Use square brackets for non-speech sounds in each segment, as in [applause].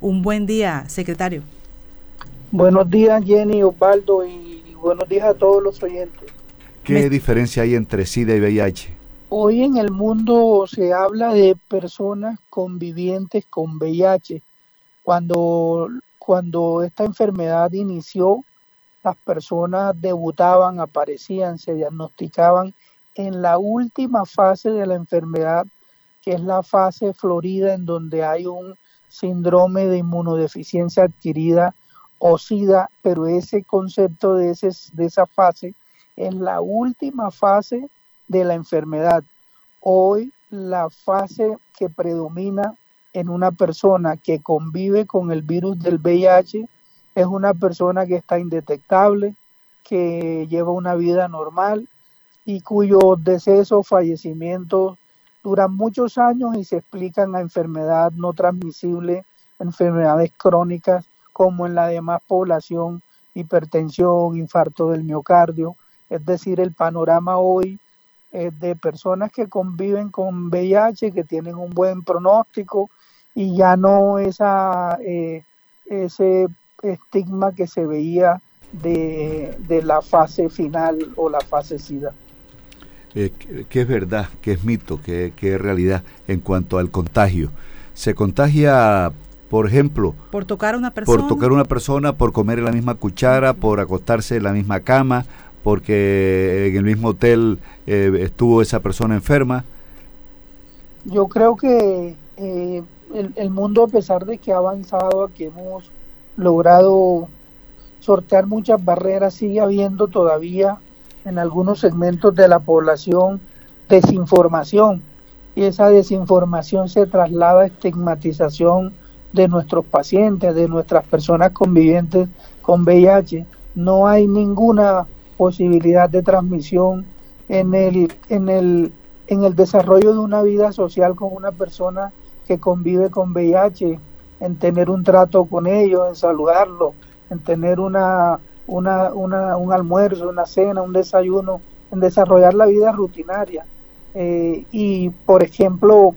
Un buen día, secretario. Buenos días, Jenny, Osvaldo, y buenos días a todos los oyentes. ¿Qué diferencia hay entre SIDA y VIH? Hoy en el mundo se habla de personas convivientes con VIH. Cuando, cuando esta enfermedad inició, las personas debutaban, aparecían, se diagnosticaban en la última fase de la enfermedad, que es la fase florida, en donde hay un síndrome de inmunodeficiencia adquirida o SIDA, pero ese concepto de, ese, de esa fase es la última fase de la enfermedad. Hoy la fase que predomina en una persona que convive con el virus del VIH es una persona que está indetectable, que lleva una vida normal y cuyos decesos, fallecimientos duran muchos años y se explican a enfermedad no transmisible, enfermedades crónicas como en la demás población, hipertensión, infarto del miocardio. Es decir, el panorama hoy es de personas que conviven con VIH, que tienen un buen pronóstico y ya no esa, eh, ese estigma que se veía de, de la fase final o la fase SIDA eh, qué es verdad, qué es mito, qué, es realidad en cuanto al contagio. Se contagia, por ejemplo, por tocar a una persona, por tocar una persona, por comer en la misma cuchara, por acostarse en la misma cama, porque en el mismo hotel eh, estuvo esa persona enferma. Yo creo que eh, el, el, mundo, a pesar de que ha avanzado, que hemos logrado sortear muchas barreras, sigue habiendo todavía en algunos segmentos de la población desinformación y esa desinformación se traslada a estigmatización de nuestros pacientes, de nuestras personas convivientes con VIH. No hay ninguna posibilidad de transmisión en el, en el, en el desarrollo de una vida social con una persona que convive con VIH, en tener un trato con ellos, en saludarlo, en tener una una, una, un almuerzo, una cena, un desayuno, en desarrollar la vida rutinaria. Eh, y, por ejemplo,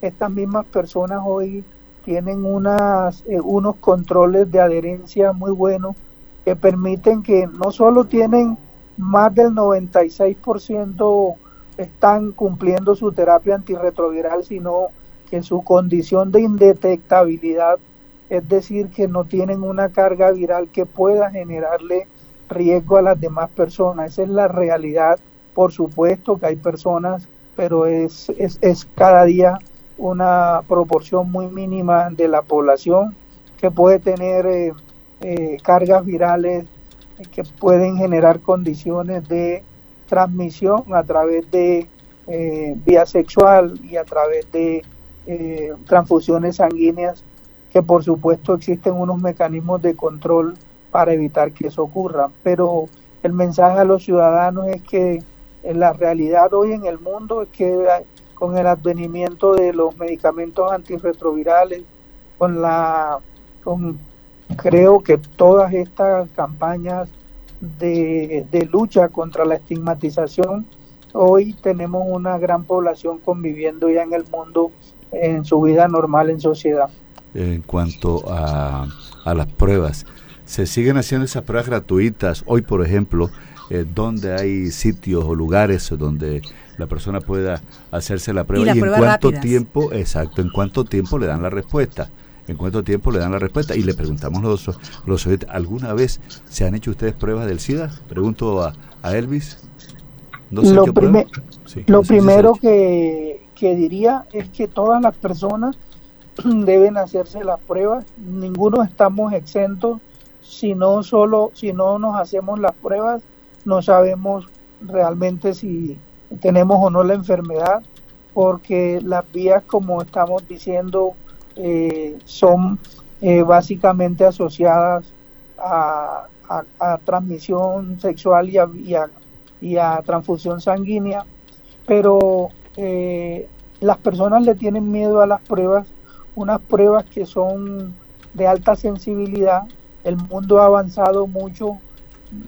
estas mismas personas hoy tienen unas, eh, unos controles de adherencia muy buenos que permiten que no solo tienen más del 96% están cumpliendo su terapia antirretroviral, sino que su condición de indetectabilidad es decir, que no tienen una carga viral que pueda generarle riesgo a las demás personas. Esa es la realidad. Por supuesto que hay personas, pero es, es, es cada día una proporción muy mínima de la población que puede tener eh, eh, cargas virales que pueden generar condiciones de transmisión a través de eh, vía sexual y a través de transfusiones sanguíneas que por supuesto existen unos mecanismos de control para evitar que eso ocurra, pero el mensaje a los ciudadanos es que en la realidad hoy en el mundo es que con el advenimiento de los medicamentos antirretrovirales, con la con creo que todas estas campañas de, de lucha contra la estigmatización, hoy tenemos una gran población conviviendo ya en el mundo en su vida normal en sociedad en cuanto a, a las pruebas. Se siguen haciendo esas pruebas gratuitas. Hoy, por ejemplo, eh, donde hay sitios o lugares donde la persona pueda hacerse la prueba y, en cuánto tiempo, exacto, en cuánto tiempo le dan la respuesta. En cuánto tiempo le dan la respuesta. Y le preguntamos los, los oyentes, ¿alguna vez se han hecho ustedes pruebas del SIDA? Pregunto a, a Elvis. ¿No lo, lo primero que, que diría es que todas las personas [clears throat] deben hacerse las pruebas. Ninguno estamos exentos. Si no solo, si no nos hacemos las pruebas, no sabemos realmente si tenemos o no la enfermedad, porque las vías, como estamos diciendo, eh, son eh, básicamente asociadas a, transmisión sexual y a, y a, transfusión sanguínea, pero eh, las personas le tienen miedo a las pruebas unas pruebas que son de alta sensibilidad. El mundo ha avanzado mucho.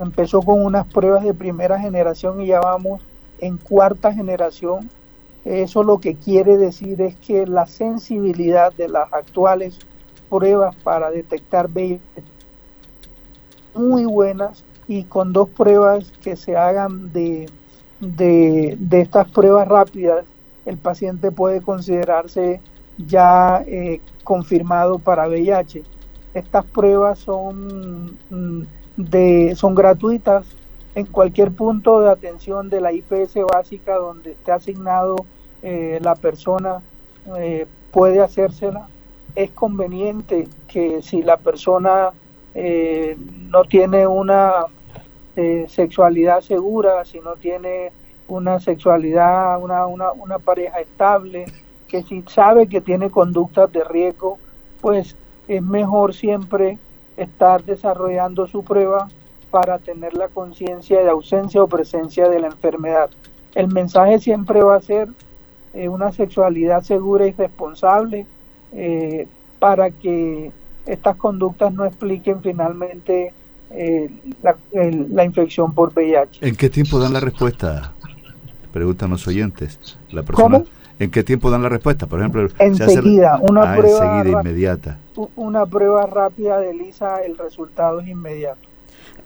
Empezó con unas pruebas de primera generación y ya vamos en cuarta generación. Eso lo que quiere decir es que la sensibilidad de las actuales pruebas para detectar VIH muy buenas y con dos pruebas que se hagan de, de, estas pruebas rápidas, el paciente puede considerarse ya eh, confirmado para VIH. Estas pruebas son, mm, de, son gratuitas en cualquier punto de atención de la IPS básica donde esté asignado eh, la persona eh, puede hacérsela. Es conveniente que si la persona eh, no tiene una eh, sexualidad segura, si no tiene una sexualidad, una, una, una pareja estable, que si sabe que tiene conductas de riesgo, pues es mejor siempre estar desarrollando su prueba para tener la conciencia de ausencia o presencia de la enfermedad. El mensaje siempre va a ser eh, una sexualidad segura y responsable eh, para que estas conductas no expliquen finalmente eh, la, infección por VIH. ¿En qué tiempo dan la respuesta? Preguntan los oyentes. La persona, ¿En qué tiempo dan la respuesta? Por ejemplo, enseguida, una ah, prueba enseguida, inmediata. Una prueba rápida de Lisa, el resultado es inmediato.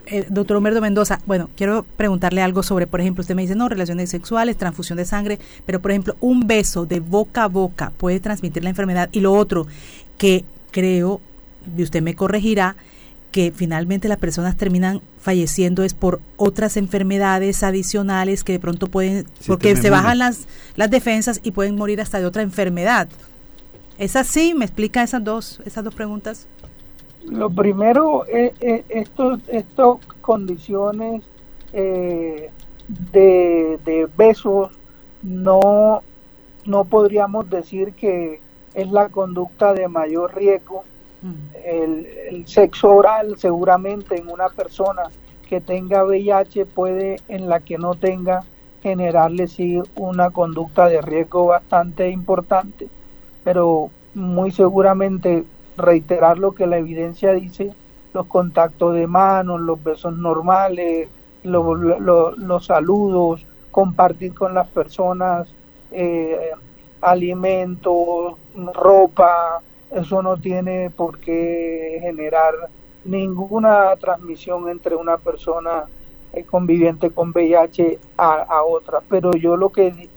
Eh, doctor Humberto Mendoza, bueno, quiero preguntarle algo sobre, por ejemplo, usted me dice, no, relaciones sexuales, transfusión de sangre, pero por ejemplo, un beso de boca a boca puede transmitir la enfermedad. Y lo otro, que creo, y usted me corregirá, que finalmente las personas terminan falleciendo es por otras enfermedades adicionales que de pronto pueden, porque se bajan las, las defensas y pueden morir hasta de otra enfermedad. ¿Es así? ¿Me explica esas dos, esas dos preguntas? Lo primero, es, estos, estas condiciones eh, de, besos no, no podríamos decir que es la conducta de mayor riesgo. El, sexo oral seguramente en una persona que tenga VIH puede, en la que no tenga, generarle sí una conducta de riesgo bastante importante, pero muy seguramente reiterar lo que la evidencia dice, los contactos de manos, los besos normales, los, saludos, compartir con las personas eh, alimentos, ropa, eso no tiene por qué generar ninguna transmisión entre una persona eh, conviviente con VIH a, otra. Pero yo lo que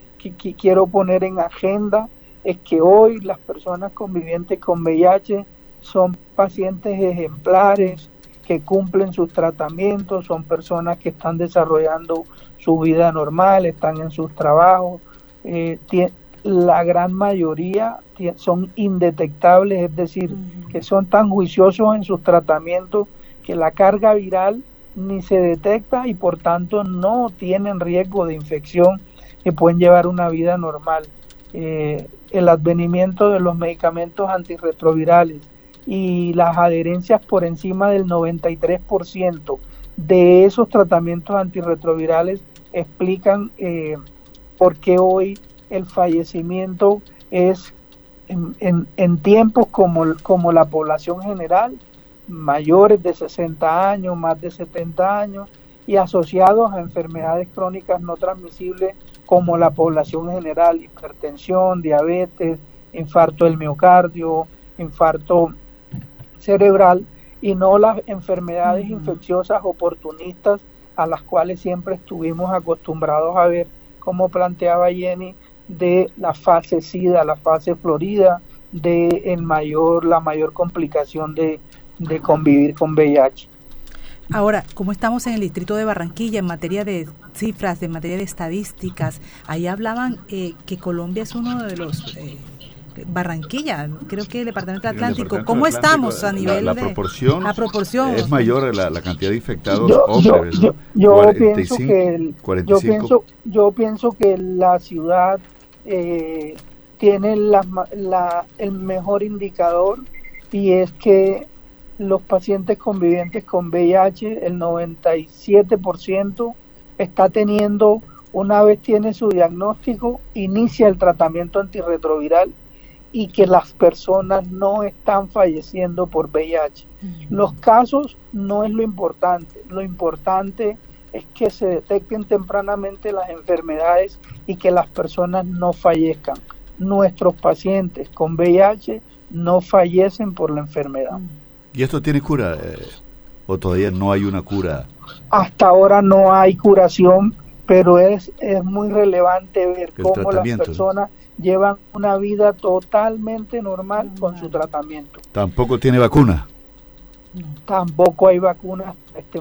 quiero poner en agenda es que hoy las personas convivientes con VIH son pacientes ejemplares que cumplen sus tratamientos, son personas que están desarrollando su vida normal, están en sus trabajos. Eh, la gran mayoría son indetectables, es decir, que son tan juiciosos en sus tratamientos que la carga viral ni se detecta y por tanto no tienen riesgo de infección y pueden llevar una vida normal. Eh, el advenimiento de los medicamentos antirretrovirales y las adherencias por encima del 93% de esos tratamientos antirretrovirales explican eh, por qué hoy el fallecimiento es en, en, tiempos como, como la población general, mayores de 60 años, más de 70 años, y asociados a enfermedades crónicas no transmisibles como la población general, hipertensión, diabetes, infarto del miocardio, infarto cerebral y no las enfermedades infecciosas oportunistas a las cuales siempre estuvimos acostumbrados a ver, como planteaba Jenny, de la fase SIDA, la fase florida, de el mayor, la mayor complicación de, de convivir con VIH. Ahora, como estamos en el distrito de Barranquilla en materia de cifras, en materia de estadísticas, ahí hablaban eh, que Colombia es uno de los eh, Barranquilla, creo que el Departamento Atlántico. ¿Cómo estamos a nivel la, proporción, es mayor la, cantidad de infectados yo, hombres, yo, pienso que yo pienso yo pienso que la ciudad eh, tiene la, la, el mejor indicador y es que los pacientes convivientes con VIH, el 97% está teniendo, una vez tiene su diagnóstico, inicia el tratamiento antirretroviral y que las personas no están falleciendo por VIH. Los casos no es lo importante, lo importante es que se detecten tempranamente las enfermedades y que las personas no fallezcan. Nuestros pacientes con VIH no fallecen por la enfermedad. ¿Y esto tiene cura eh, o todavía no hay una cura? Hasta ahora no hay curación, pero es, es muy relevante ver cómo las personas llevan una vida totalmente normal con su tratamiento. ¿Tampoco tiene vacuna? Tampoco hay vacuna en este